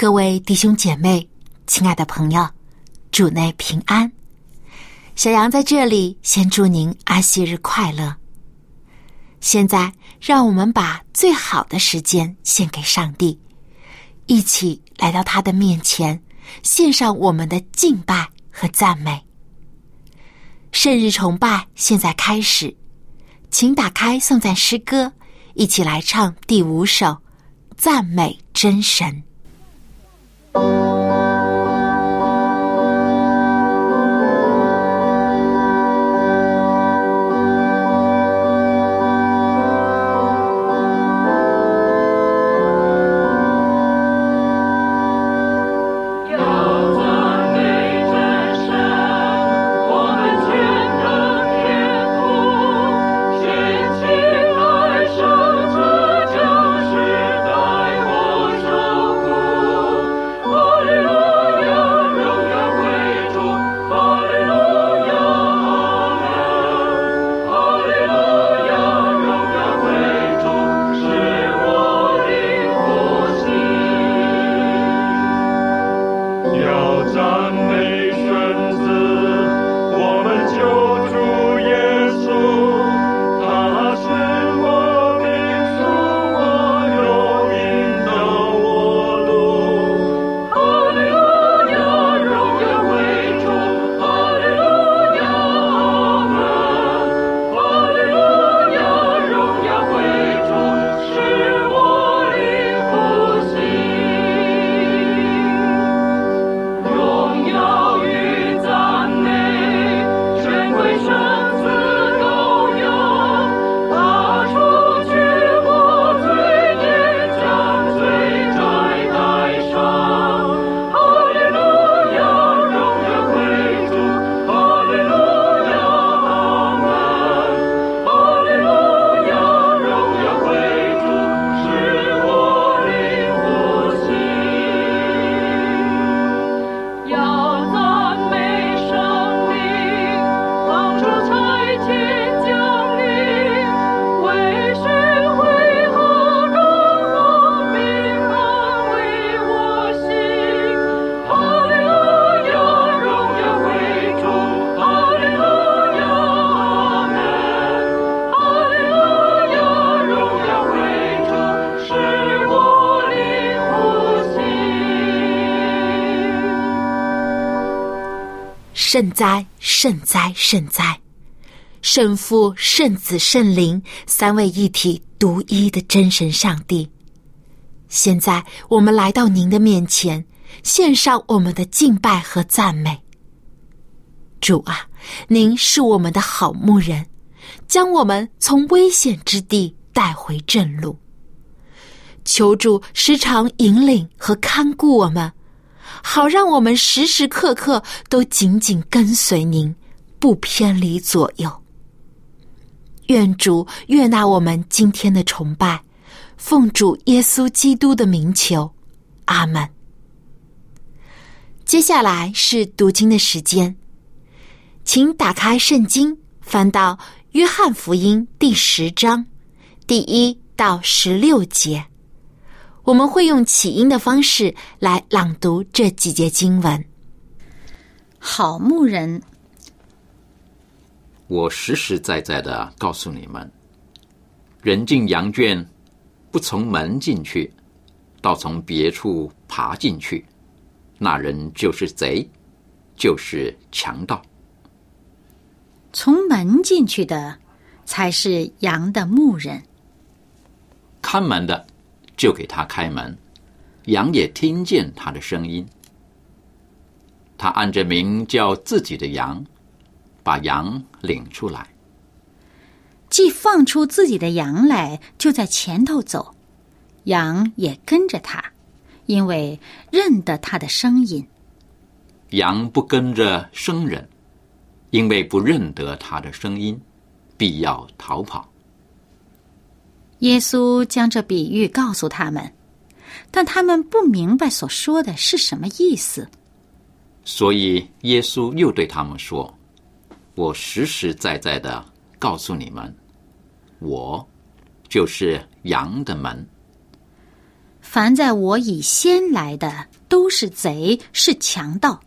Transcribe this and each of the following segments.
各位弟兄姐妹，亲爱的朋友，主内平安。小杨在这里先祝您安息日快乐。现在，让我们把最好的时间献给上帝，一起来到他的面前，献上我们的敬拜和赞美。圣日崇拜现在开始，请打开颂赞诗歌，一起来唱第五首《赞美真神》。Thank you. 圣哉，圣哉，圣哉！圣父、圣子、圣灵三位一体、独一的真神上帝。现在我们来到您的面前，献上我们的敬拜和赞美。主啊，您是我们的好牧人，将我们从危险之地带回正路。求主时常引领和看顾我们。好，让我们时时刻刻都紧紧跟随您，不偏离左右。愿主悦纳我们今天的崇拜，奉主耶稣基督的名求，阿门。接下来是读经的时间，请打开圣经，翻到约翰福音第十章第一到十六节。我们会用起音的方式来朗读这几节经文。好牧人，我实实在在的告诉你们：人进羊圈，不从门进去，倒从别处爬进去，那人就是贼，就是强盗。从门进去的，才是羊的牧人。看门的。就给他开门，羊也听见他的声音。他按着名叫自己的羊，把羊领出来。既放出自己的羊来，就在前头走，羊也跟着他，因为认得他的声音。羊不跟着生人，因为不认得他的声音，必要逃跑。耶稣将这比喻告诉他们，但他们不明白所说的是什么意思。所以耶稣又对他们说：“我实实在在的告诉你们，我就是羊的门。凡在我以先来的，都是贼，是强盗。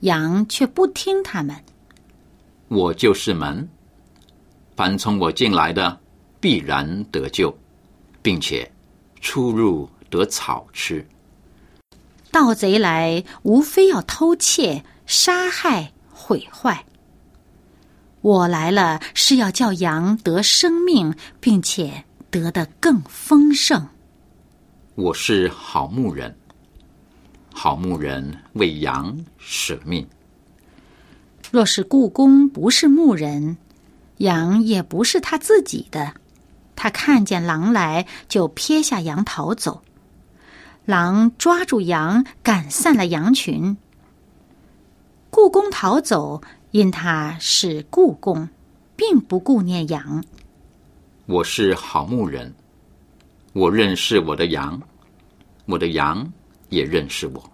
羊却不听他们。我就是门，凡从我进来的，必然得救，并且出入得草吃。盗贼来，无非要偷窃、杀害、毁坏。我来了，是要叫羊得生命，并且得的更丰盛。我是好牧人，好牧人为羊舍命。若是故宫不是牧人，羊也不是他自己的，他看见狼来，就撇下羊逃走。狼抓住羊，赶散了羊群。故宫逃走，因他是故宫，并不顾念羊。我是好牧人，我认识我的羊，我的羊也认识我。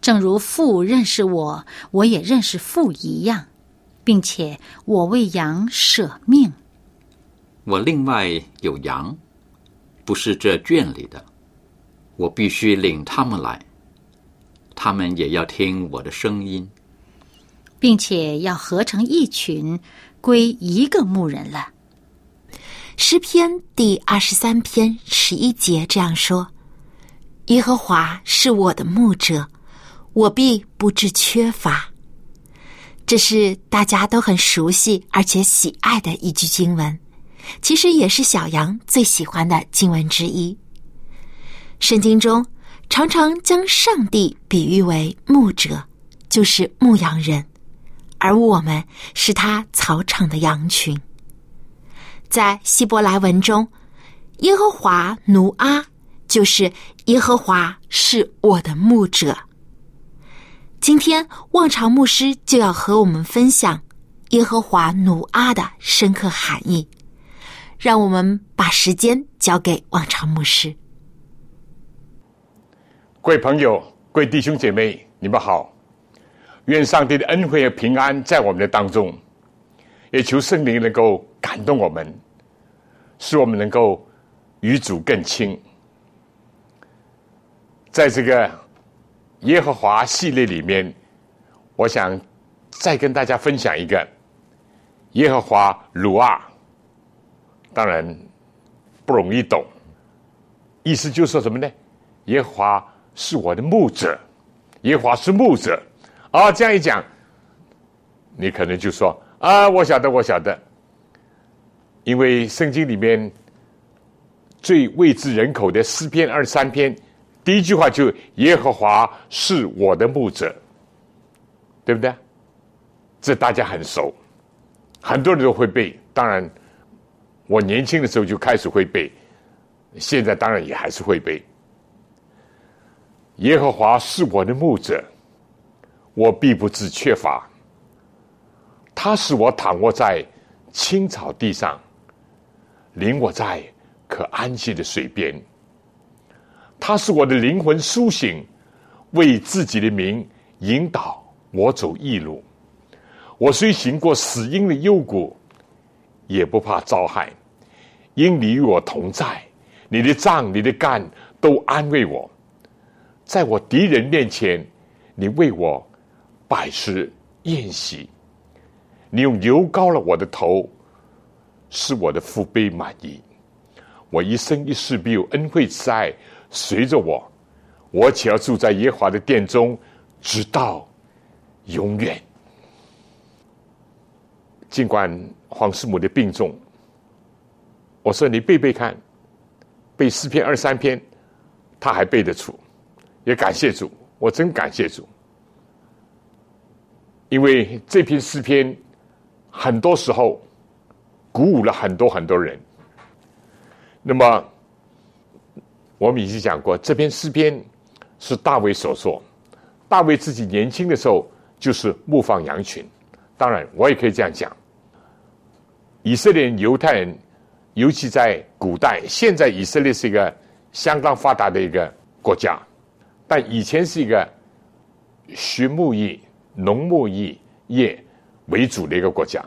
正如父认识我，我也认识父一样，并且我为羊舍命。我另外有羊，不是这圈里的。我必须领他们来，他们也要听我的声音，并且要合成一群，归一个牧人了。诗篇第二十三篇十一节这样说：“耶和华是我的牧者，我必不致缺乏。”这是大家都很熟悉而且喜爱的一句经文，其实也是小羊最喜欢的经文之一。圣经中常常将上帝比喻为牧者，就是牧羊人，而我们是他草场的羊群。在希伯来文中，耶和华奴阿就是耶和华是我的牧者。今天望潮牧师就要和我们分享耶和华奴阿的深刻含义，让我们把时间交给望潮牧师。各位朋友，各位弟兄姐妹，你们好！愿上帝的恩惠和平安在我们的当中，也求圣灵能够感动我们，使我们能够与主更亲。在这个耶和华系列里面，我想再跟大家分享一个耶和华鲁啊，当然不容易懂，意思就是说什么呢？耶和华。是我的牧者，耶和华是牧者，啊，这样一讲，你可能就说啊，我晓得，我晓得，因为圣经里面最位置人口的诗篇二十三篇，第一句话就耶和华是我的牧者，对不对？这大家很熟，很多人都会背。当然，我年轻的时候就开始会背，现在当然也还是会背。耶和华是我的牧者，我必不致缺乏。他使我躺卧在青草地上，领我在可安息的水边。他使我的灵魂苏醒，为自己的名引导我走义路。我虽行过死荫的幽谷，也不怕遭害，因你与我同在。你的杖、你的杆都安慰我。在我敌人面前，你为我摆设宴席，你用油膏了我的头，使我的腹背满意。我一生一世必有恩惠慈爱随着我，我且要住在耶华的殿中，直到永远。尽管黄师母的病重，我说你背背看，背四篇二三篇，他还背得出。也感谢主，我真感谢主，因为这篇诗篇很多时候鼓舞了很多很多人。那么，我们已经讲过，这篇诗篇是大卫所作。大卫自己年轻的时候就是牧放羊群。当然，我也可以这样讲：以色列、犹太人，尤其在古代，现在以色列是一个相当发达的一个国家，但以前是一个畜牧业、农牧业业为主的一个国家，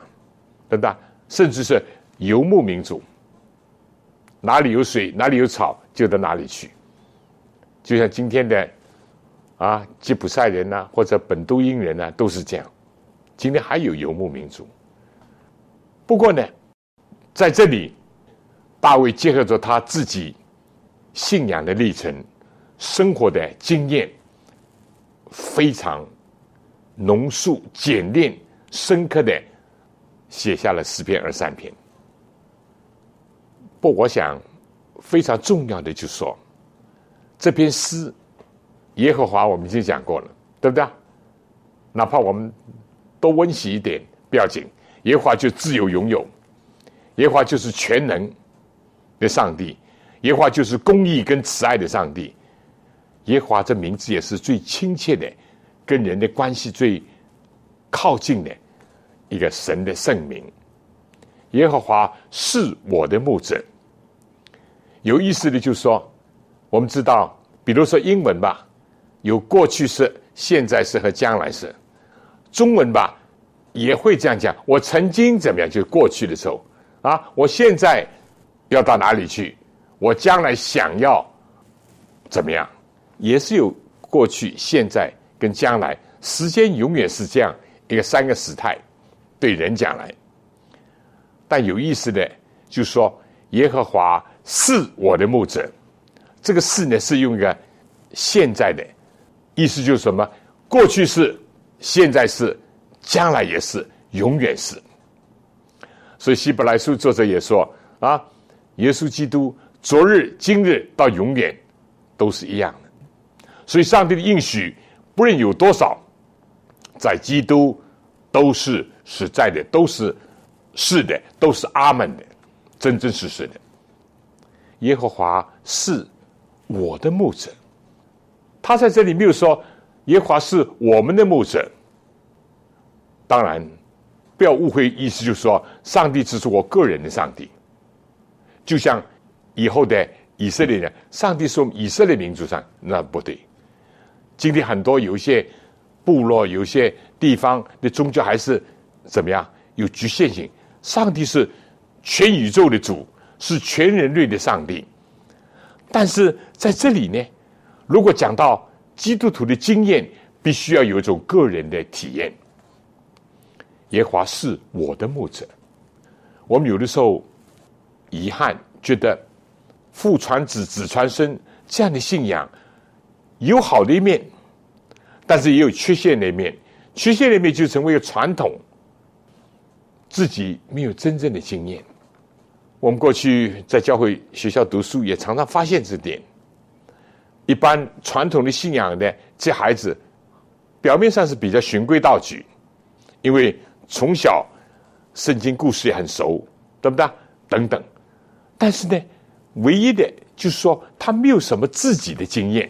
对吧？甚至是游牧民族。哪里有水，哪里有草，就到哪里去。就像今天的啊，吉普赛人呐，或者本都因人呐，都是这样。今天还有游牧民族。不过呢，在这里，大卫结合着他自己信仰的历程、生活的经验，非常浓缩、简练、深刻的写下了十篇、二三篇。不，我想非常重要的就是说，这篇诗，耶和华我们已经讲过了，对不对？哪怕我们多温习一点不要紧，耶和华就自由拥有，耶和华就是全能的上帝，耶和华就是公义跟慈爱的上帝，耶和华这名字也是最亲切的，跟人的关系最靠近的一个神的圣名。耶和华是我的牧者。有意思的就是说，我们知道，比如说英文吧，有过去式、现在式和将来式；中文吧，也会这样讲。我曾经怎么样，就是过去的时候啊，我现在要到哪里去？我将来想要怎么样？也是有过去、现在跟将来，时间永远是这样一个三个时态，对人讲来。但有意思的，就是说，耶和华是我的牧者。这个“是”呢，是用一个现在的意思，就是什么？过去是，现在是，将来也是，永远是。所以希伯来书作者也说啊，耶稣基督昨日、今日到永远都是一样的。所以上帝的应许，不论有多少，在基督都是实在的，都是。是的，都是阿门的，真真实实的。耶和华是我的牧者，他在这里没有说耶和华是我们的牧者。当然，不要误会，意思就是说，上帝只是我个人的上帝。就像以后的以色列人，上帝是我们以色列民族上，那不对。今天很多有些部落、有些地方的宗教还是怎么样，有局限性。上帝是全宇宙的主，是全人类的上帝。但是在这里呢，如果讲到基督徒的经验，必须要有一种个人的体验。耶华是我的牧者。我们有的时候遗憾觉得父传子，子传孙这样的信仰有好的一面，但是也有缺陷的一面。缺陷的一面就成为一个传统。自己没有真正的经验。我们过去在教会学校读书，也常常发现这点。一般传统的信仰的这孩子，表面上是比较循规蹈矩，因为从小圣经故事也很熟，对不对？等等。但是呢，唯一的就是说，他没有什么自己的经验。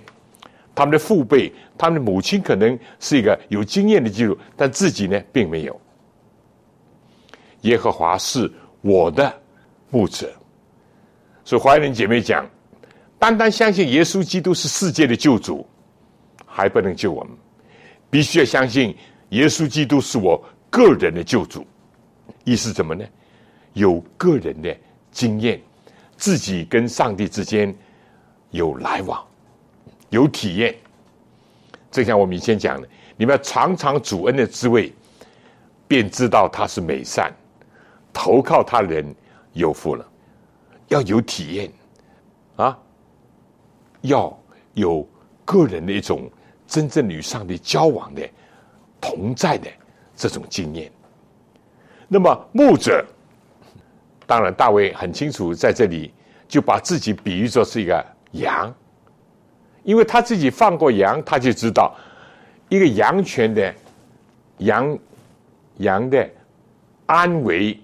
他们的父辈，他们的母亲可能是一个有经验的记录，但自己呢，并没有。耶和华是我的牧者，所以华人姐妹讲，单单相信耶稣基督是世界的救主，还不能救我们，必须要相信耶稣基督是我个人的救主。意思怎么呢？有个人的经验，自己跟上帝之间有来往，有体验。正像我们以前讲的，你们要尝尝主恩的滋味，便知道他是美善。投靠他人有福了，要有体验啊，要有个人的一种真正与上帝交往的同在的这种经验。那么牧者，当然大卫很清楚，在这里就把自己比喻作是一个羊，因为他自己放过羊，他就知道一个羊群的羊羊的安危。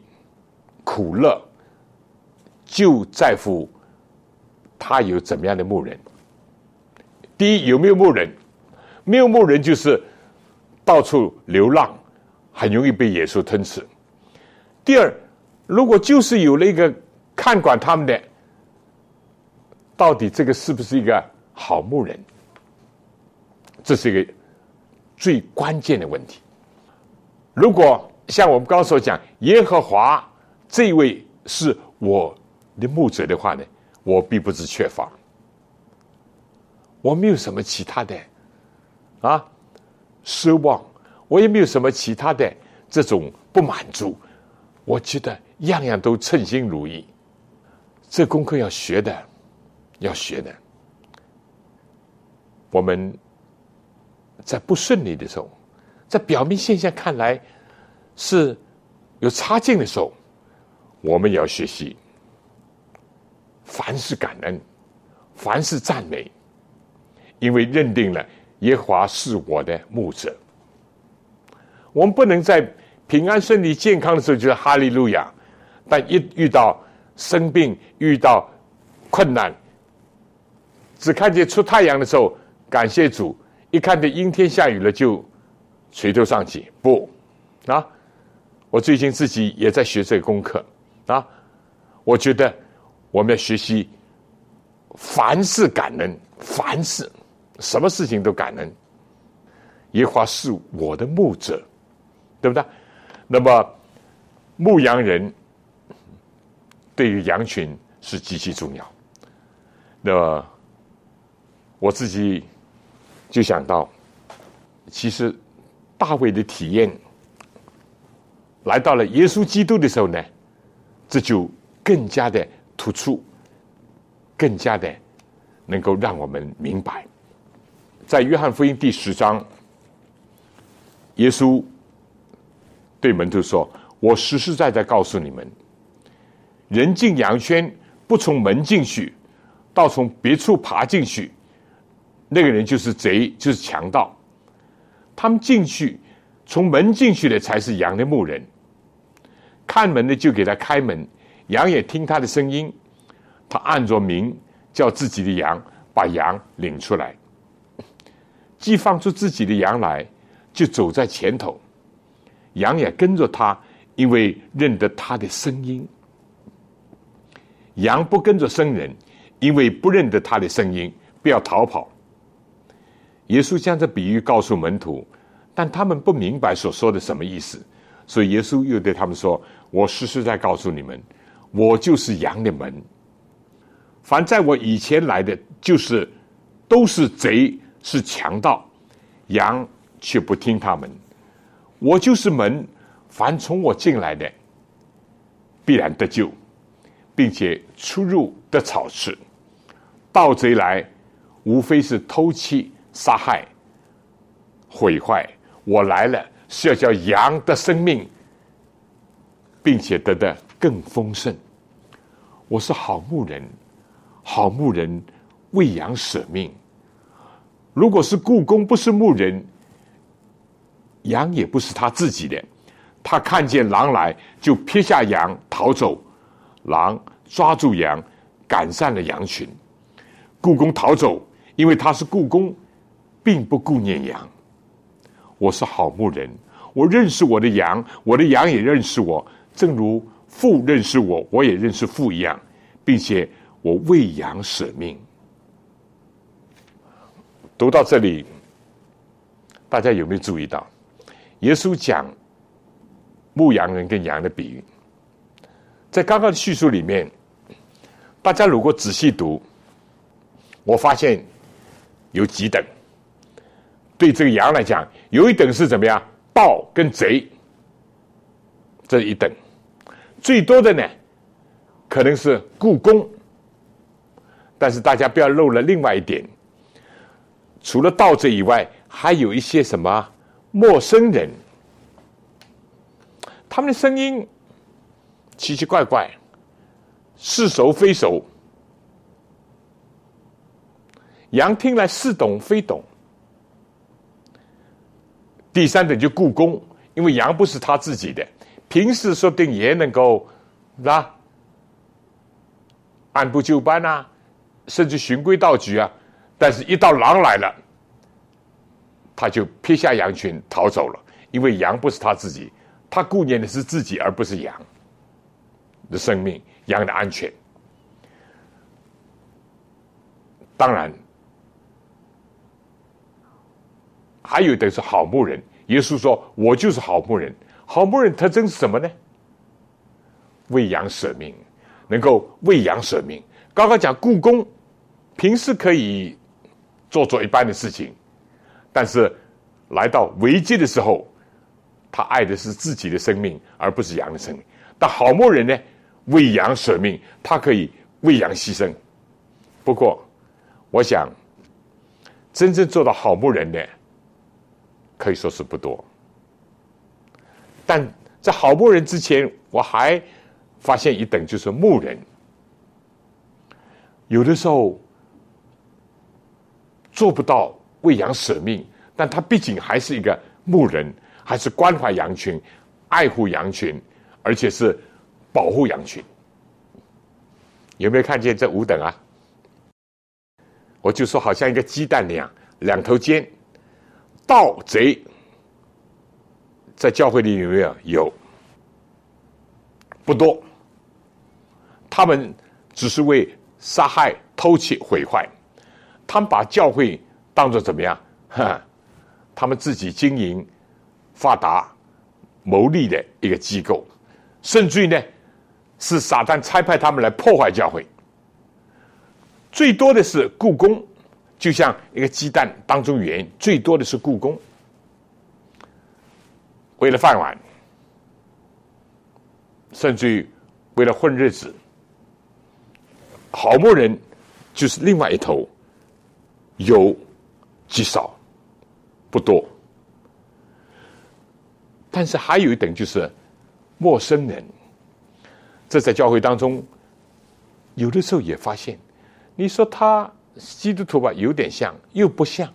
苦乐，就在乎他有怎么样的牧人。第一，有没有牧人？没有牧人就是到处流浪，很容易被野兽吞吃。第二，如果就是有了一个看管他们的，到底这个是不是一个好牧人？这是一个最关键的问题。如果像我们刚刚所讲，耶和华这位是我的牧者的话呢，我并不是缺乏。我没有什么其他的啊奢望，我也没有什么其他的这种不满足。我觉得样样都称心如意。这功课要学的，要学的。我们在不顺利的时候，在表面现象看来是有差劲的时候，我们也要学习，凡事感恩，凡事赞美。因为认定了耶和华是我的牧者，我们不能在平安顺利健康的时候就是哈利路亚，但一遇到生病、遇到困难，只看见出太阳的时候感谢主，一看见阴天下雨了就垂头丧气。不啊，我最近自己也在学这个功课啊，我觉得我们要学习凡事感恩，凡事。什么事情都感恩，耶和华是我的牧者，对不对？那么牧羊人对于羊群是极其重要。那我自己就想到，其实大卫的体验来到了耶稣基督的时候呢，这就更加的突出，更加的能够让我们明白。在约翰福音第十章，耶稣对门徒说：“我实实在在告诉你们，人进羊圈不从门进去，倒从别处爬进去，那个人就是贼，就是强盗。他们进去，从门进去的才是羊的牧人。看门的就给他开门，羊也听他的声音。他按着名叫自己的羊，把羊领出来。”既放出自己的羊来，就走在前头，羊也跟着他，因为认得他的声音。羊不跟着生人，因为不认得他的声音，不要逃跑。耶稣将这比喻告诉门徒，但他们不明白所说的什么意思，所以耶稣又对他们说：“我实实在在告诉你们，我就是羊的门。凡在我以前来的，就是都是贼。”是强盗，羊却不听他们。我就是门，凡从我进来的，必然得救，并且出入得草吃。盗贼来，无非是偷窃、杀害、毁坏。我来了，是要叫羊的生命，并且得的更丰盛。我是好牧人，好牧人为羊舍命。如果是故宫不是牧人，羊也不是他自己的，他看见狼来就撇下羊逃走，狼抓住羊，赶散了羊群。故宫逃走，因为他是故宫，并不顾念羊。我是好牧人，我认识我的羊，我的羊也认识我，正如父认识我，我也认识父一样，并且我为羊舍命。读到这里，大家有没有注意到，耶稣讲牧羊人跟羊的比喻，在刚刚的叙述里面，大家如果仔细读，我发现有几等。对这个羊来讲，有一等是怎么样？盗跟贼，这一等；最多的呢，可能是故宫。但是大家不要漏了另外一点。除了盗贼以外，还有一些什么陌生人？他们的声音奇奇怪怪，似熟非熟，羊听来似懂非懂。第三点就故宫，因为羊不是他自己的，平时说不定也能够是吧？按部就班啊，甚至循规蹈矩啊。但是，一到狼来了，他就撇下羊群逃走了，因为羊不是他自己，他顾念的是自己，而不是羊的生命、羊的安全。当然，还有的是好牧人。耶稣说：“我就是好牧人。”好牧人特征是什么呢？为羊舍命，能够为羊舍命。刚刚讲故宫，平时可以做做一般的事情，但是来到危机的时候，他爱的是自己的生命，而不是羊的生命。但好牧人呢，为羊舍命，他可以为羊牺牲。不过，我想真正做到好牧人的，可以说是不多。但在好牧人之前，我还发现一等，就是牧人。有的时候做不到为羊舍命，但他毕竟还是一个牧人，还是关怀羊群、爱护羊群，而且是保护羊群。有没有看见这五等啊？我就说，好像一个鸡蛋那样，两头尖，盗贼。在教会里有没有？有，不多。他们只是为杀害、偷窃、毁坏。他们把教会当做怎么样？哈，他们自己经营、发达、牟利的一个机构，甚至于呢，是撒旦差派他们来破坏教会。最多的是故宫，就像一个鸡蛋当中圆，最多的是故宫。为了饭碗，甚至于为了混日子，好牧人就是另外一头，有极少，不多。但是还有一等就是陌生人，这在教会当中，有的时候也发现，你说他基督徒吧，有点像，又不像；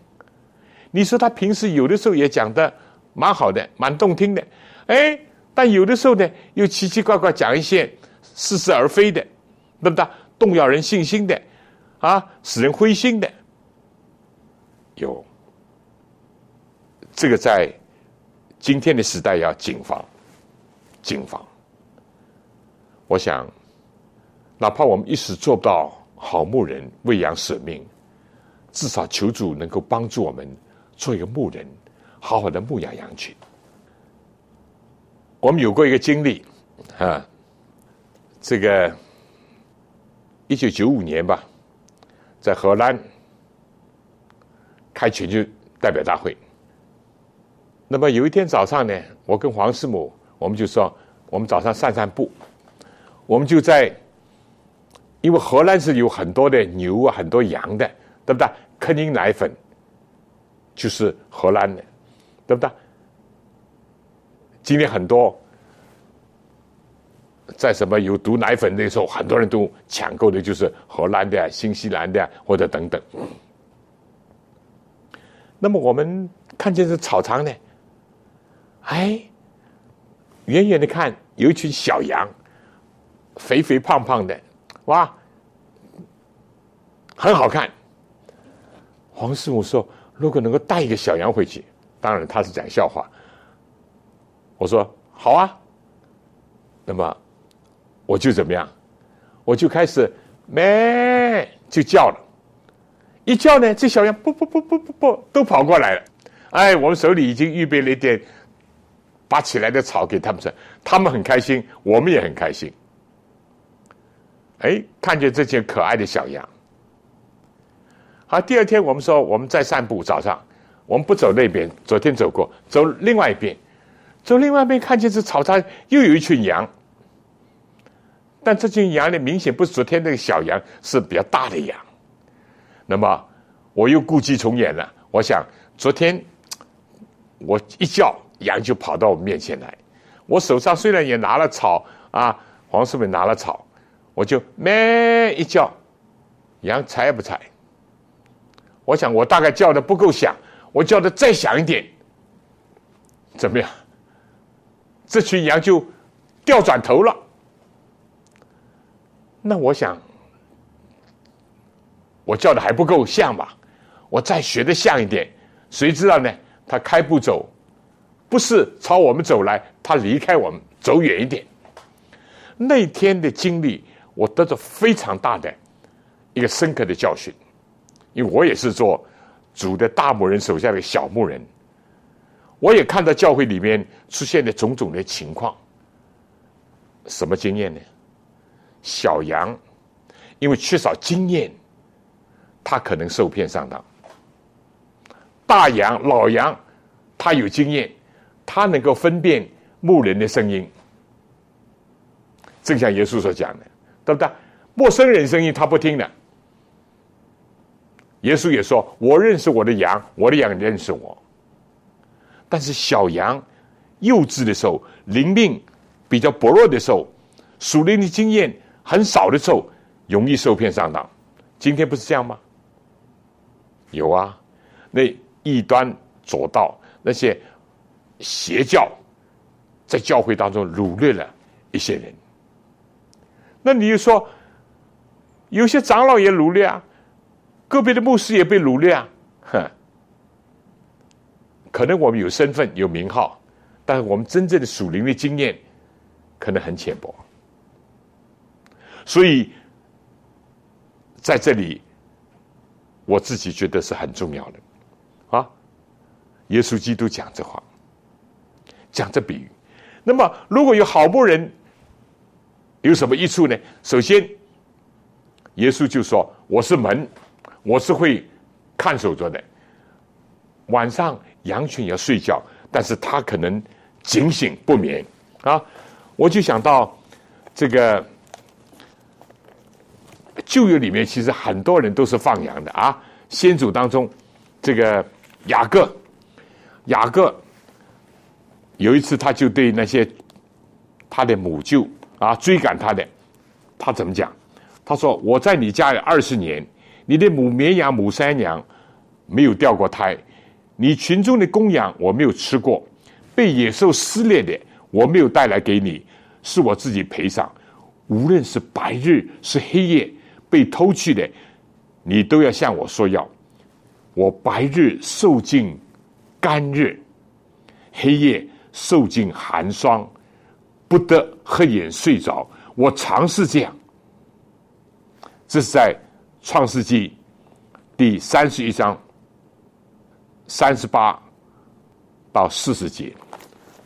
你说他平时有的时候也讲的。蛮好的，蛮动听的，哎，但有的时候呢，又奇奇怪怪讲一些似是而非的，对不对？动摇人信心的，啊，使人灰心的，有这个在今天的时代要谨防，谨防。我想，哪怕我们一时做不到好牧人喂养舍命，至少求主能够帮助我们做一个牧人。好好的牧养羊群。我们有过一个经历啊，这个一九九五年吧，在荷兰开全球代表大会。那么有一天早上呢，我跟黄师母，我们就说，我们早上散散步，我们就在，因为荷兰是有很多的牛啊，很多羊的，对不对？肯宁奶粉就是荷兰的。对不对？今天很多在什么有毒奶粉那时候，很多人都抢购的就是荷兰的、新西兰的或者等等。那么我们看见这草场呢，哎，远远的看有一群小羊，肥肥胖胖的，哇，很好看。黄师傅说：“如果能够带一个小羊回去。”当然，他是讲笑话。我说好啊，那么我就怎么样？我就开始咩就叫了，一叫呢，这小羊不不不不不不都跑过来了。哎，我们手里已经预备了一点拔起来的草给他们吃，他们很开心，我们也很开心。哎，看见这些可爱的小羊。好，第二天我们说我们在散步，早上。我们不走那边，昨天走过，走另外一边，走另外一边，看见这草场又有一群羊，但这群羊呢，明显不是昨天那个小羊，是比较大的羊。那么我又故伎重演了，我想昨天我一叫羊就跑到我面前来，我手上虽然也拿了草啊，黄世伟拿了草，我就咩一叫，羊睬也不睬。我想我大概叫的不够响。我叫的再响一点，怎么样？这群羊就掉转头了，那我想，我叫的还不够像吧？我再学的像一点，谁知道呢？他开步走，不是朝我们走来，他离开我们，走远一点。那天的经历，我得着非常大的一个深刻的教训，因为我也是做主的大牧人手下的小牧人，我也看到教会里面出现的种种的情况。什么经验呢？小羊因为缺少经验，他可能受骗上当；大羊、老羊，他有经验，他能够分辨牧人的声音。正像耶稣所讲的，对不对？陌生人声音他不听的。耶稣也说：“我认识我的羊，我的羊认识我。”但是小羊幼稚的时候，灵命比较薄弱的时候，属灵的经验很少的时候，容易受骗上当。今天不是这样吗？有啊，那异端左道那些邪教，在教会当中掳掠了一些人。那你就说，有些长老也掳掠啊，个别的牧师也被掳掠啊，哼。可能我们有身份有名号，但是我们真正的属灵的经验可能很浅薄。所以在这里，我自己觉得是很重要的啊。耶稣基督讲这话，讲这比喻。那么如果有好牧人。有什么益处呢？首先，耶稣就说：“我是门，我是会看守着的。晚上羊群要睡觉，但是他可能警醒不眠啊。”我就想到这个旧约里面，其实很多人都是放羊的啊。先祖当中，这个雅各，雅各有一次他就对那些他的母舅。啊，追赶他的，他怎么讲？他说：“我在你家里二十年，你的母绵羊、母山羊没有掉过胎，你群中的公羊我没有吃过，被野兽撕裂的我没有带来给你，是我自己赔偿。无论是白日是黑夜，被偷去的，你都要向我说要。我白日受尽干热，黑夜受尽寒霜。”不得黑眼睡着，我尝试这样。这是在创世纪第三十一章三十八到四十节。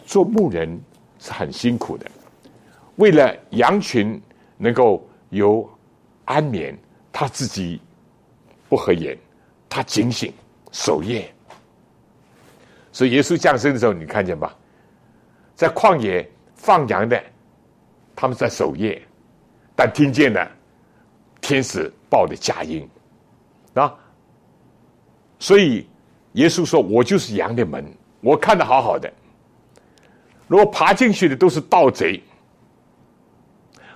做牧人是很辛苦的，为了羊群能够有安眠，他自己不合眼，他警醒守夜。所以耶稣降生的时候，你看见吧，在旷野。放羊的，他们在守夜，但听见了天使报的佳音啊，所以耶稣说：“我就是羊的门，我看的好好的。如果爬进去的都是盗贼，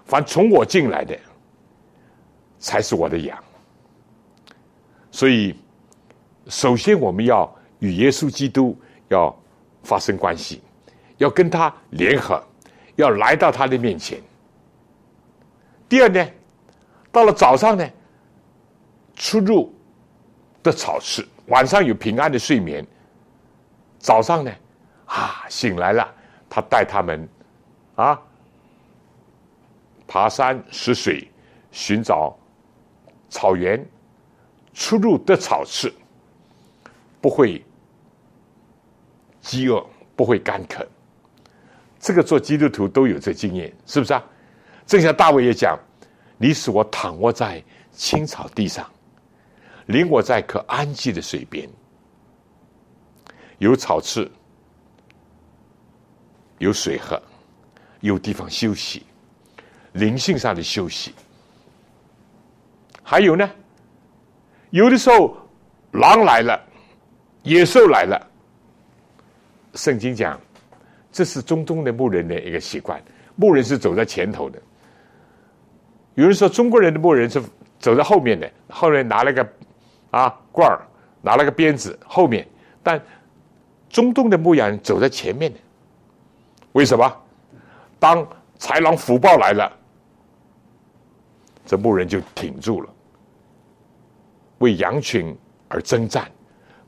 凡从我进来的，才是我的羊。所以，首先我们要与耶稣基督要发生关系，要跟他联合。”要来到他的面前。第二呢，到了早上呢，出入的草吃，晚上有平安的睡眠。早上呢，啊，醒来了，他带他们啊，爬山拾水，寻找草原，出入的草吃，不会饥饿，不会干渴。这个做基督徒都有这经验，是不是啊？正像大卫也讲：“你使我躺卧在青草地上，领我在可安息的水边，有草吃，有水喝，有地方休息，灵性上的休息。还有呢，有的时候狼来了，野兽来了，圣经讲。”这是中东的牧人的一个习惯，牧人是走在前头的。有人说中国人的牧人是走在后面的，后面拿了个啊罐儿，拿了个鞭子后面，但中东的牧羊人走在前面的。为什么？当豺狼虎豹来了，这牧人就挺住了，为羊群而征战，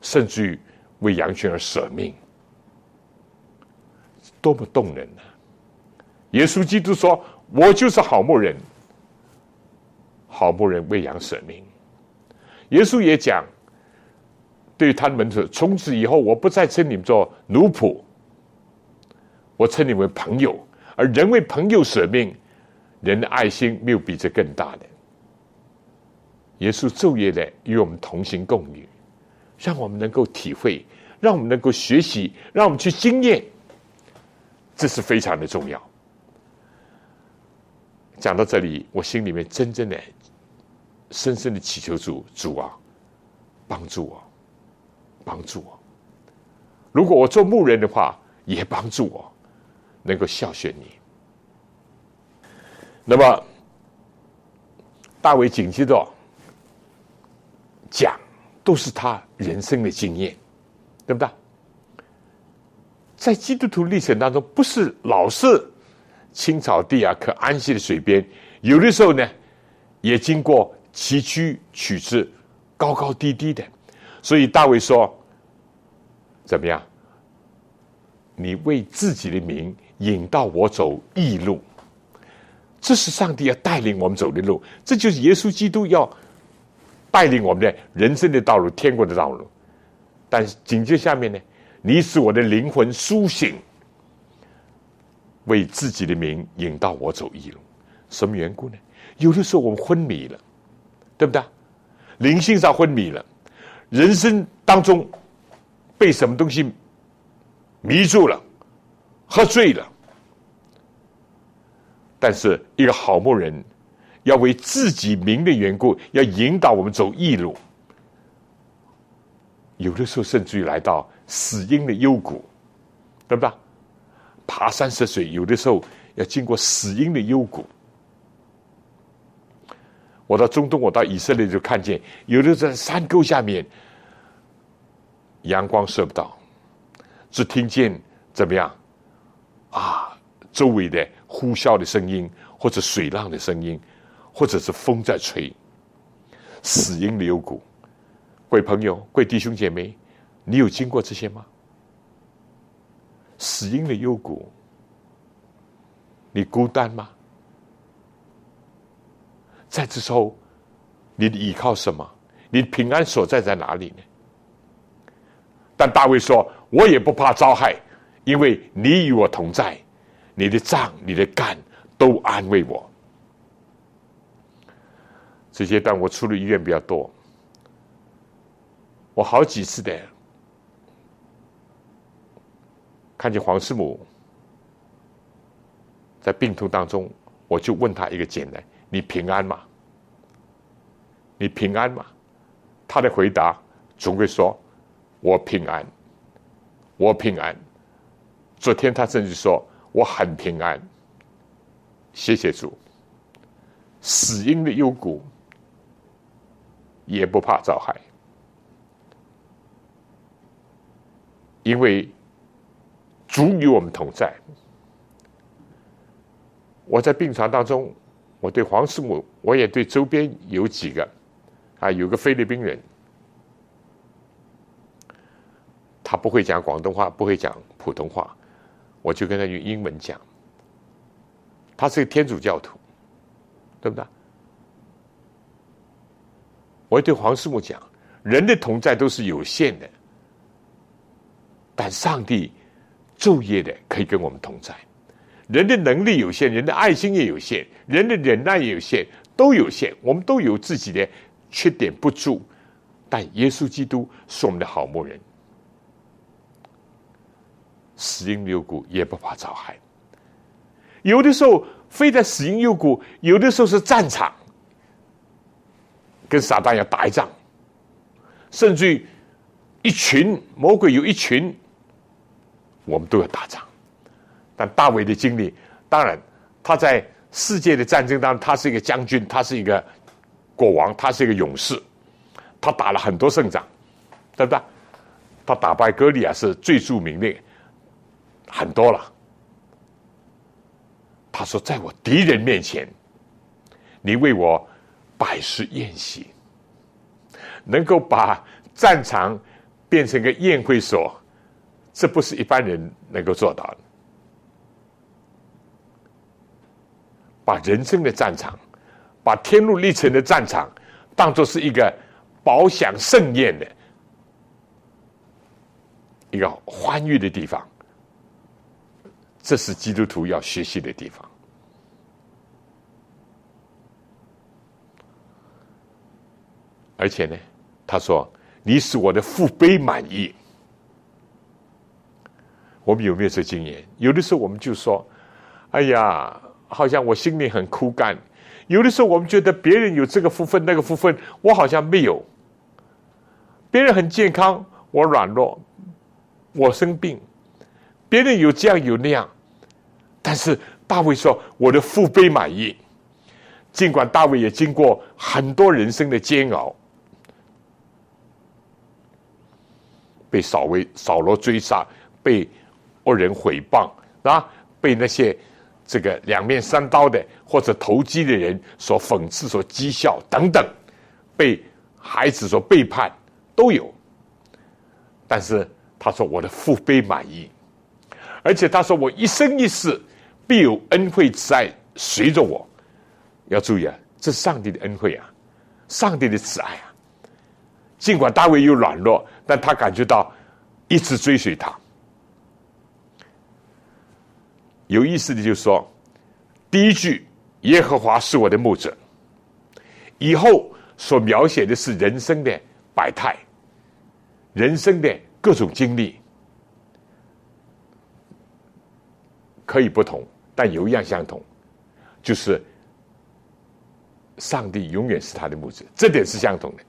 甚至于为羊群而舍命，多么动人呢！耶稣基督说：“我就是好牧人，好牧人为羊舍命。”耶稣也讲，对他们说：“从此以后，我不再称你们做奴仆，我称你们为朋友。而人为朋友舍命，人的爱心没有比这更大的。”耶稣昼夜的与我们同行共语，让我们能够体会，让我们能够学习，让我们去经验，这是非常的重要。讲到这里，我心里面真正的、深深的祈求主，主啊，帮助我，帮助我。如果我做牧人的话，也帮助我，能够孝顺你。那么，大卫紧接着讲，都是他人生的经验，对不对？在基督徒历程当中，不是老是。青草地啊，可安息的水边，有的时候呢，也经过崎岖曲折、高高低低的。所以大卫说：“怎么样？你为自己的名引导我走义路，这是上帝要带领我们走的路，这就是耶稣基督要带领我们的人生的道路、天国的道路。但是紧接下面呢，你使我的灵魂苏醒。”为自己的名引导我走一路，什么缘故呢？有的时候我们昏迷了，对不对？灵性上昏迷了，人生当中被什么东西迷住了，喝醉了。但是一个好牧人要为自己名的缘故，要引导我们走义路。有的时候甚至于来到死荫的幽谷，对不对？爬山涉水，有的时候要经过死荫的幽谷。我到中东，我到以色列就看见，有的在山沟下面，阳光射不到，只听见怎么样啊？周围的呼啸的声音，或者水浪的声音，或者是风在吹。死荫的幽谷，各位朋友，各位弟兄姐妹，你有经过这些吗？死因的幽谷，你孤单吗？在这时候，你依靠什么？你平安所在在哪里呢？但大卫说：“我也不怕遭害，因为你与我同在，你的脏、你的肝都安慰我。”这些段我出入医院比较多，我好几次的。看见黄师母在病痛当中，我就问他一个简单：“你平安吗？你平安吗？”他的回答总会说：“我平安，我平安。”昨天他甚至说：“我很平安。”谢谢主。死因的幽谷也不怕遭害，因为。主与我们同在。我在病床当中，我对黄师母，我也对周边有几个，啊，有个菲律宾人，他不会讲广东话，不会讲普通话，我就跟他用英文讲。他是个天主教徒，对不对？我对黄师母讲，人的同在都是有限的，但上帝。昼夜的可以跟我们同在，人的能力有限，人的爱心也有限，人的忍耐也有限，都有限。我们都有自己的缺点不足，但耶稣基督是我们的好牧人，死因六谷也不怕遭害。有的时候飞在死因六谷，有的时候是战场，跟撒旦要打一仗，甚至于一群魔鬼有一群。我们都要打仗，但大卫的经历，当然他在世界的战争当中，他是一个将军，他是一个国王，他是一个勇士，他打了很多胜仗，对不对？他打败歌利亚是最著名的，很多了。他说：“在我敌人面前，你为我摆设宴席，能够把战场变成个宴会所，这不是一般人能够做到的。把人生的战场，把天路历程的战场，当做是一个饱享盛宴的一个欢愉的地方，这是基督徒要学习的地方。而且呢，他说：“你使我的父辈满意。”我们有没有这经验？有的时候我们就说：“哎呀。”好像我心里很枯干，有的时候我们觉得别人有这个福分那个福分，我好像没有。别人很健康，我软弱，我生病；别人有这样有那样，但是大卫说我的父辈满意。尽管大卫也经过很多人生的煎熬，被扫威扫罗追杀，被恶人毁谤啊，被那些。这个两面三刀的或者投机的人所讽刺、所讥笑等等，被孩子所背叛都有。但是他说：“我的父辈满意，而且他说我一生一世必有恩惠慈爱随着我。”要注意啊，这是上帝的恩惠啊，上帝的慈爱啊。尽管大卫有软弱，但他感觉到一直追随他。有意思的就是说，第一句“耶和华是我的牧者”，以后所描写的是人生的百态，人生的各种经历，可以不同，但有一样相同，就是上帝永远是他的牧者，这点是相同的。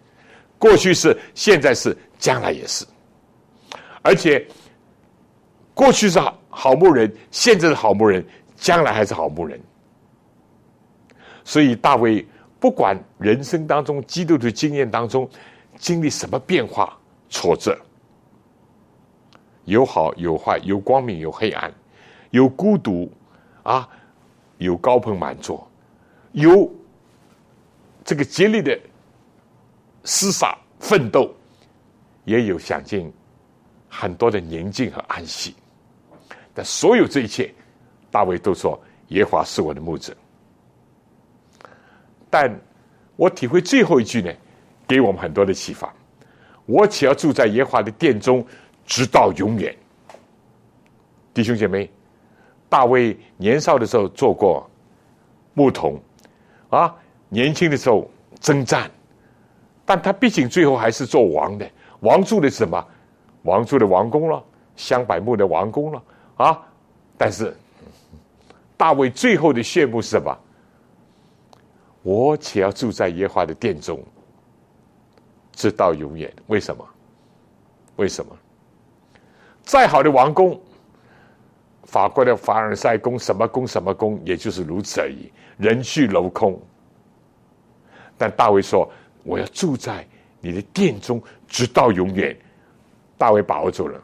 过去是，现在是，将来也是，而且过去是好。好牧人，现在是好牧人，将来还是好牧人。所以大卫不管人生当中、基督的经验当中经历什么变化、挫折，有好有坏，有光明有黑暗，有孤独啊，有高朋满座，有这个竭力的厮杀奋斗，也有想尽很多的宁静和安息。但所有这一切，大卫都说耶华是我的牧者。但我体会最后一句呢，给我们很多的启发。我且要住在耶华的殿中，直到永远。弟兄姐妹，大卫年少的时候做过牧童，啊，年轻的时候征战，但他毕竟最后还是做王的。王住的是什么？王住的王宫了，香柏木的王宫了。啊！但是大卫最后的谢幕是什么？我且要住在耶和华的殿中，直到永远。为什么？为什么？再好的王宫，法国的凡尔赛宫，什么宫什么宫，也就是如此而已，人去楼空。但大卫说：“我要住在你的殿中，直到永远。”大卫把握住了。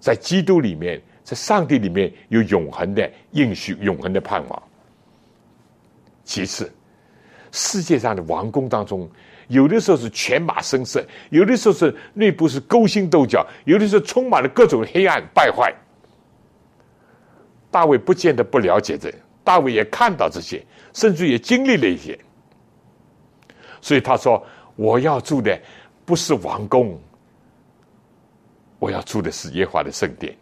在基督里面，在上帝里面有永恒的应许，永恒的盼望。其次，世界上的王宫当中，有的时候是犬马声色，有的时候是内部是勾心斗角，有的时候充满了各种黑暗败坏。大卫不见得不了解这，大卫也看到这些，甚至也经历了一些。所以他说：“我要住的不是王宫。”我要住的是耶华的圣殿，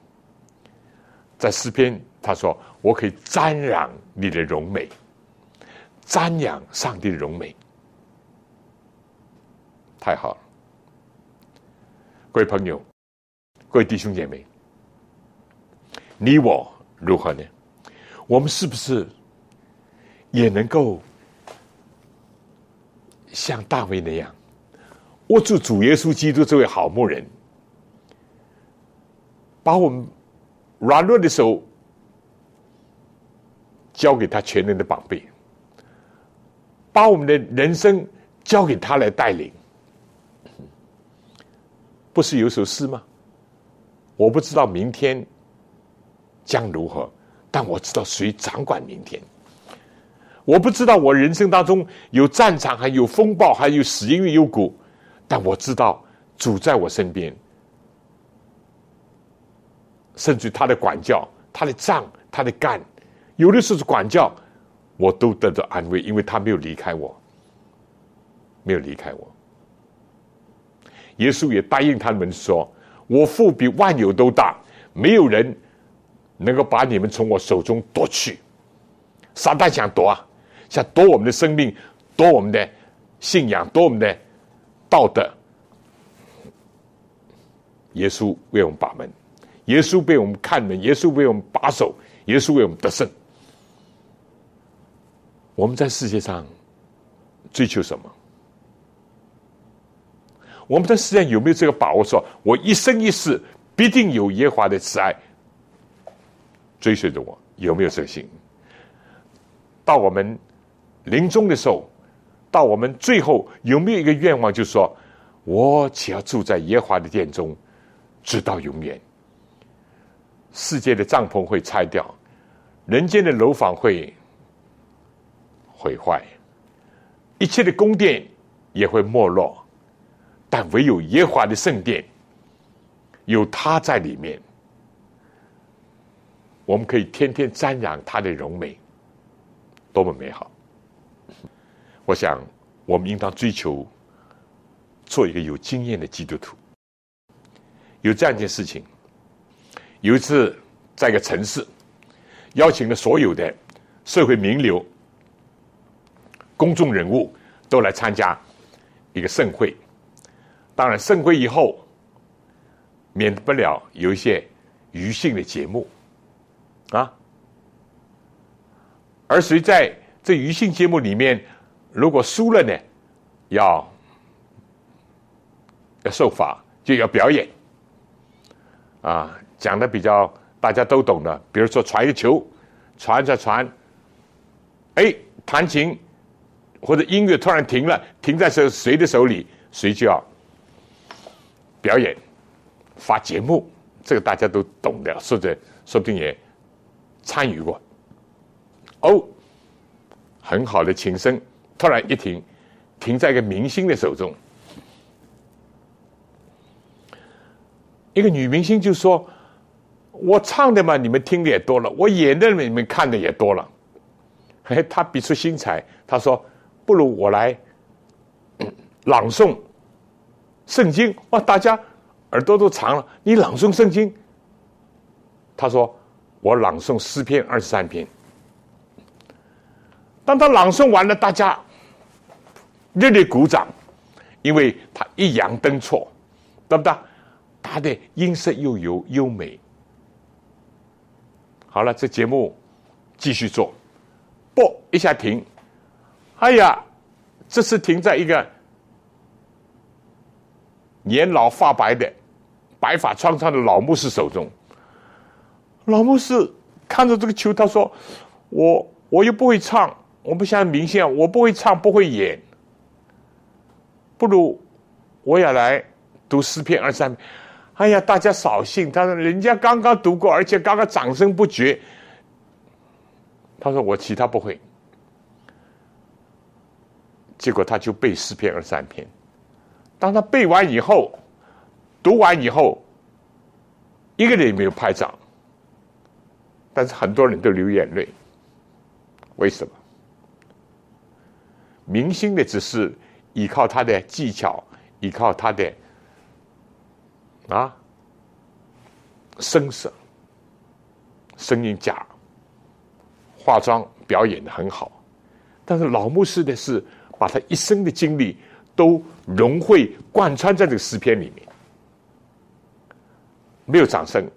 在诗篇他说：“我可以瞻仰你的荣美，瞻仰上帝的荣美，太好了。”各位朋友，各位弟兄姐妹，你我如何呢？我们是不是也能够像大卫那样握住主耶稣基督这位好牧人？把我们软弱的手交给他全能的宝贝，把我们的人生交给他来带领，不是有首诗吗？我不知道明天将如何，但我知道谁掌管明天。我不知道我人生当中有战场，还有风暴，还有死因幽谷，但我知道主在我身边，甚至他的管教、他的杖、他的干，有的时候是管教，我都得到安慰，因为他没有离开我，没有离开我。耶稣也答应他们说：“我父比万有都大，没有人能够把你们从我手中夺去。”撒旦想夺啊！想夺我们的生命，夺我们的信仰，夺我们的道德。耶稣为我们把门，耶稣为我们看门，耶稣为我们把守，耶稣为我们得胜。我们在世界上追求什么？我们在世界上有没有这个把握？说我一生一世必定有耶华的慈爱追随着我？有没有这个心？到我们。临终的时候，到我们最后有没有一个愿望，就是说，我只要住在耶和华的殿中，直到永远。世界的帐篷会拆掉，人间的楼房会毁坏，一切的宫殿也会没落，但唯有耶和华的圣殿，有他在里面，我们可以天天瞻仰他的荣美，多么美好！我想，我们应当追求做一个有经验的基督徒。有这样一件事情：有一次，在一个城市，邀请了所有的社会名流、公众人物都来参加一个盛会。当然，盛会以后，免不了有一些娱性的节目啊。而谁在这娱性节目里面？如果输了呢，要要受罚，就要表演。啊，讲的比较大家都懂的，比如说传一个球，传着传，哎，弹琴或者音乐突然停了，停在谁谁的手里，谁就要表演发节目，这个大家都懂的，或者说不定也参与过。哦，很好的琴声。突然一停，停在一个明星的手中。一个女明星就说：“我唱的嘛，你们听的也多了；我演的你们看的也多了。”哎，她比出心裁，她说：“不如我来朗诵圣经。”哇，大家耳朵都长了。你朗诵圣经？她说：“我朗诵诗篇二十三篇。”当他朗诵完了，大家。热烈鼓掌，因为他抑扬顿挫，对不对？他的音色又优优美。好了，这节目继续做，不一下停，哎呀，这是停在一个年老发白的、白发苍苍的老牧师手中。老牧师看着这个球，他说：“我我又不会唱，我不像明星，我不会唱，不会演。”不如我也来读诗篇二三篇。哎呀，大家扫兴！他说人家刚刚读过，而且刚刚掌声不绝。他说我其他不会。结果他就背诗篇二三篇。当他背完以后，读完以后，一个人也没有拍掌，但是很多人都流眼泪。为什么？明星的只是。依靠他的技巧，依靠他的啊声色、声音假、化妆表演的很好，但是老牧师的是把他一生的经历都融会贯穿在这个诗篇里面，没有掌声，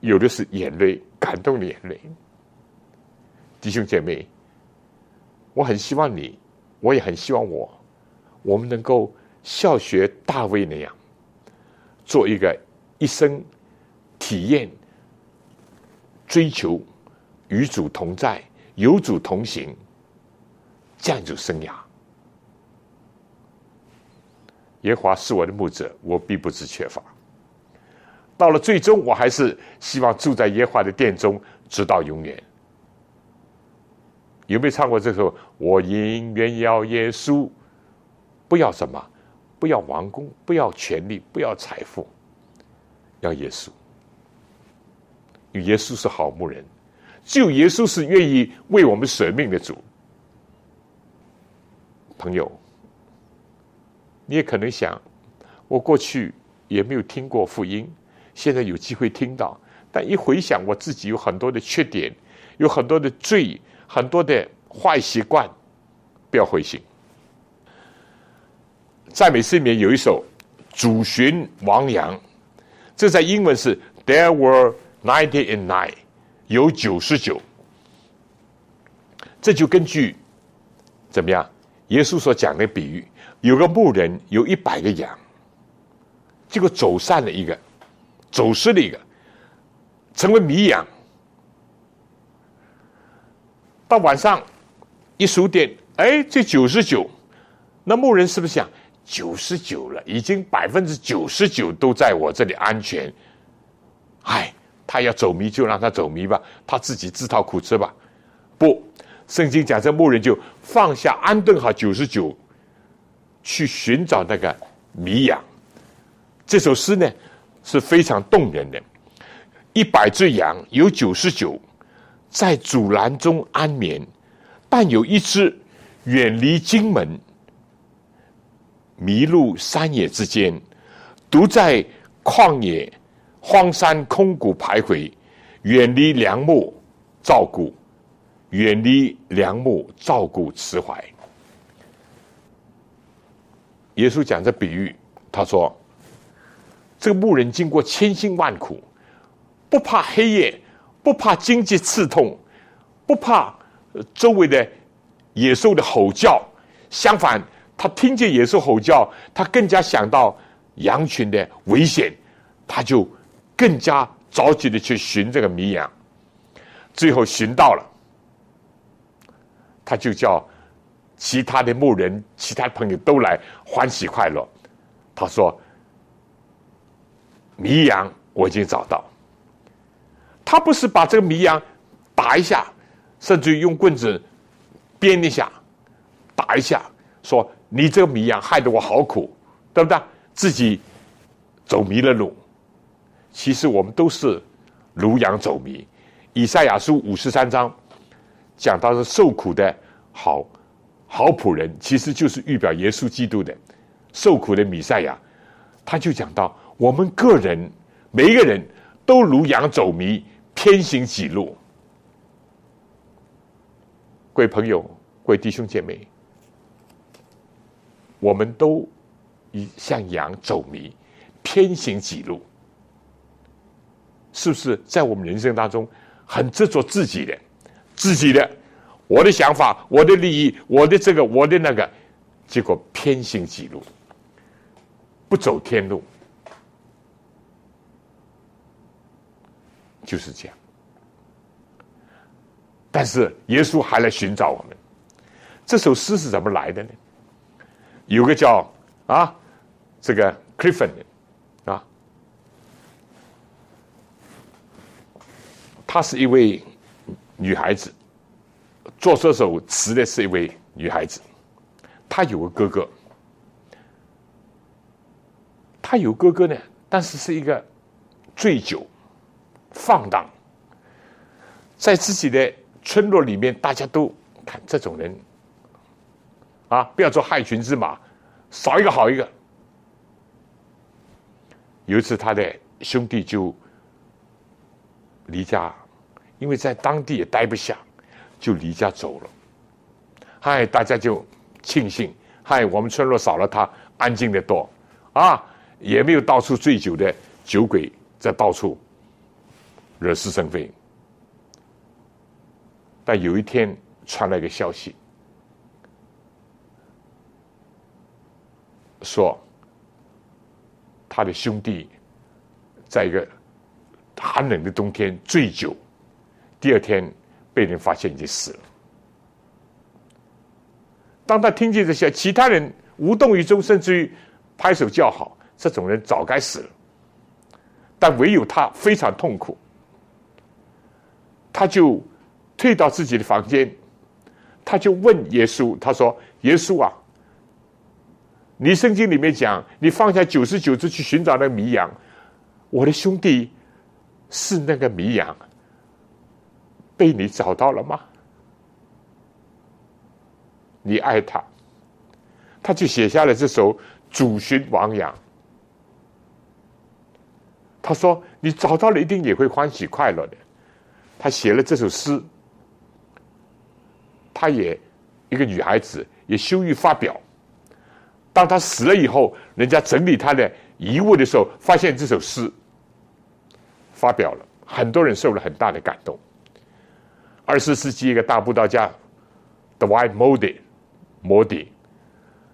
有的是眼泪，感动的眼泪。弟兄姐妹，我很希望你，我也很希望我。我们能够效学大卫那样，做一个一生体验、追求与主同在、有主同行这样一种生涯。耶华是我的牧者，我必不致缺乏。到了最终，我还是希望住在耶华的殿中，直到永远。有没有唱过这首？我宁愿要耶稣，不要什么，不要王宫，不要权力，不要财富，要耶稣。因为耶稣是好牧人，只有耶稣是愿意为我们舍命的主。朋友，你也可能想，我过去也没有听过福音，现在有机会听到，但一回想我自己有很多的缺点，有很多的罪。很多的坏习惯，不要灰心。赞美诗里面有一首《主寻亡羊》，这在英文是 “There were ninety and nine”，有九十九。这就根据怎么样？耶稣所讲的比喻，有个牧人有一百个羊，结果走散了一个，走失了一个，成为迷羊。到晚上一数点，哎，这九十九，那牧人是不是想九十九了？已经百分之九十九都在我这里安全。哎，他要走迷就让他走迷吧，他自己自讨苦吃吧。不，圣经讲这牧人就放下安顿好九十九，去寻找那个迷羊。这首诗呢是非常动人的，一百只羊有九十九。在阻拦中安眠，但有一只远离荆门，迷路山野之间，独在旷野荒山空谷徘徊，远离良木照顾，远离良木照顾慈怀。耶稣讲这比喻，他说：“这个牧人经过千辛万苦，不怕黑夜。”不怕荆棘刺痛，不怕周围的野兽的吼叫，相反，他听见野兽吼叫，他更加想到羊群的危险，他就更加着急的去寻这个迷羊。最后寻到了，他就叫其他的牧人、其他朋友都来欢喜快乐。他说：“迷羊我已经找到。”他不是把这个迷羊打一下，甚至于用棍子鞭一下，打一下，说你这个迷羊害得我好苦，对不对？自己走迷了路。其实我们都是如羊走迷。以赛亚书五十三章讲到是受苦的好好仆人，其实就是预表耶稣基督的受苦的米赛亚。他就讲到我们个人每一个人都如羊走迷。偏行己路，各位朋友、各位弟兄姐妹，我们都以像羊走迷，偏行己路，是不是在我们人生当中很执着自己的、自己的、我的想法、我的利益、我的这个、我的那个，结果偏行己路，不走天路。就是这样，但是耶稣还来寻找我们。这首诗是怎么来的呢？有个叫啊，这个 Clifford 啊，她是一位女孩子，做这首词的是一位女孩子，她有个哥哥，她有哥哥呢，但是是一个醉酒。放荡，在自己的村落里面，大家都看这种人啊，不要做害群之马，少一个好一个。有一次，他的兄弟就离家，因为在当地也待不下，就离家走了。嗨，大家就庆幸，嗨，我们村落少了他，安静的多啊，也没有到处醉酒的酒鬼在到处。惹是生非，但有一天传来一个消息，说他的兄弟在一个寒冷的冬天醉酒，第二天被人发现已经死了。当他听见这些，其他人无动于衷，甚至于拍手叫好，这种人早该死了，但唯有他非常痛苦。他就退到自己的房间，他就问耶稣，他说：“耶稣啊，你圣经里面讲，你放下九十九只去寻找那个迷羊，我的兄弟是那个迷羊，被你找到了吗？你爱他，他就写下了这首《主寻亡羊》。他说：你找到了，一定也会欢喜快乐的。他写了这首诗。”他也一个女孩子，也羞于发表。当他死了以后，人家整理他的遗物的时候，发现这首诗发表了，很多人受了很大的感动。二十世纪一个大布道家，The White Modi，摩迪，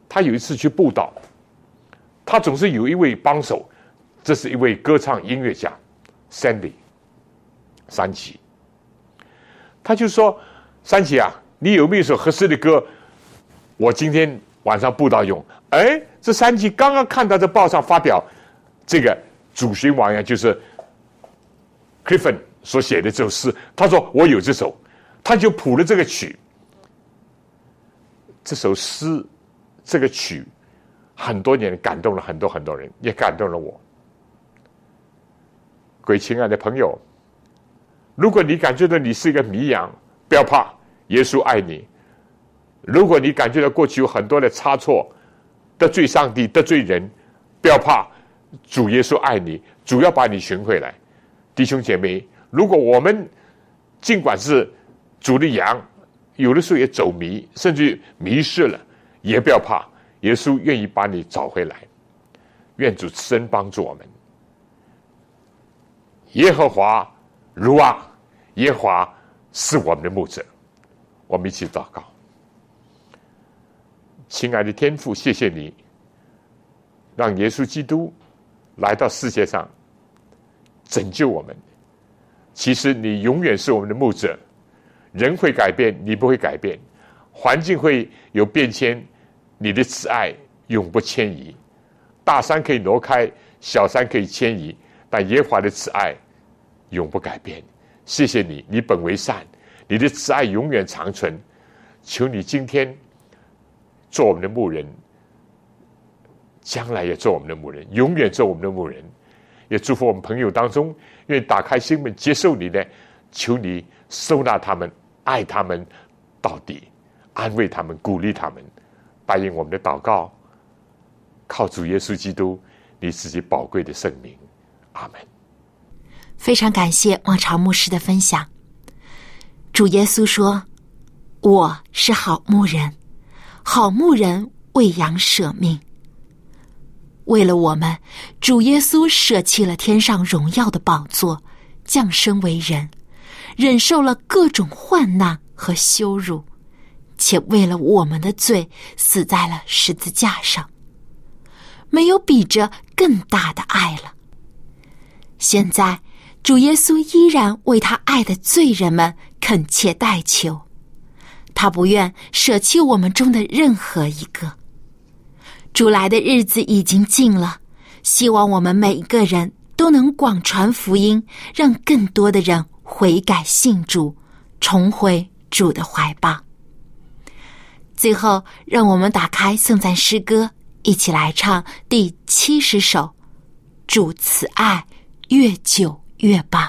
他有一次去布道，他总是有一位帮手，这是一位歌唱音乐家，Sandy，三奇，他就说：“三姐啊。”你有没有一首合适的歌？我今天晚上布道用。哎，这三姐刚刚看到这报上发表这个主寻王呀，就是 Clifford 所写的这首诗。他说我有这首，他就谱了这个曲。这首诗，这个曲，很多年感动了很多很多人，也感动了我。各位亲爱的朋友，如果你感觉到你是一个迷羊，不要怕。耶稣爱你。如果你感觉到过去有很多的差错，得罪上帝、得罪人，不要怕，主耶稣爱你，主要把你寻回来。弟兄姐妹，如果我们尽管是主的羊，有的时候也走迷，甚至迷失了，也不要怕，耶稣愿意把你找回来。愿主慈恩帮助我们。耶和华如啊，耶华是我们的牧者。我们一起祷告，亲爱的天父，谢谢你让耶稣基督来到世界上拯救我们。其实你永远是我们的牧者，人会改变，你不会改变；环境会有变迁，你的慈爱永不迁移。大山可以挪开，小山可以迁移，但耶华的慈爱永不改变。谢谢你，你本为善。你的慈爱永远长存，求你今天做我们的牧人，将来也做我们的牧人，永远做我们的牧人。也祝福我们朋友当中愿意打开心门接受你的，求你收纳他们，爱他们到底，安慰他们，鼓励他们，答应我们的祷告，靠主耶稣基督你自己宝贵的圣名，阿门。非常感谢望潮牧师的分享。主耶稣说：“我是好牧人，好牧人为羊舍命。为了我们，主耶稣舍弃了天上荣耀的宝座，降生为人，忍受了各种患难和羞辱，且为了我们的罪死在了十字架上。没有比这更大的爱了。现在，主耶稣依然为他爱的罪人们。”恳切代求，他不愿舍弃我们中的任何一个。主来的日子已经近了，希望我们每一个人都能广传福音，让更多的人悔改信主，重回主的怀抱。最后，让我们打开颂赞诗歌，一起来唱第七十首《主慈爱越久越棒》。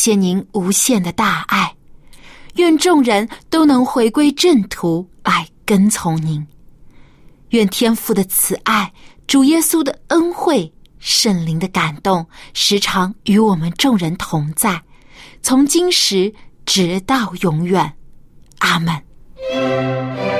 谢您无限的大爱。愿众人都能回归正途，来跟从您。愿天父的慈爱、主耶稣的恩惠、圣灵的感动，时常与我们众人同在，从今时直到永远。阿门。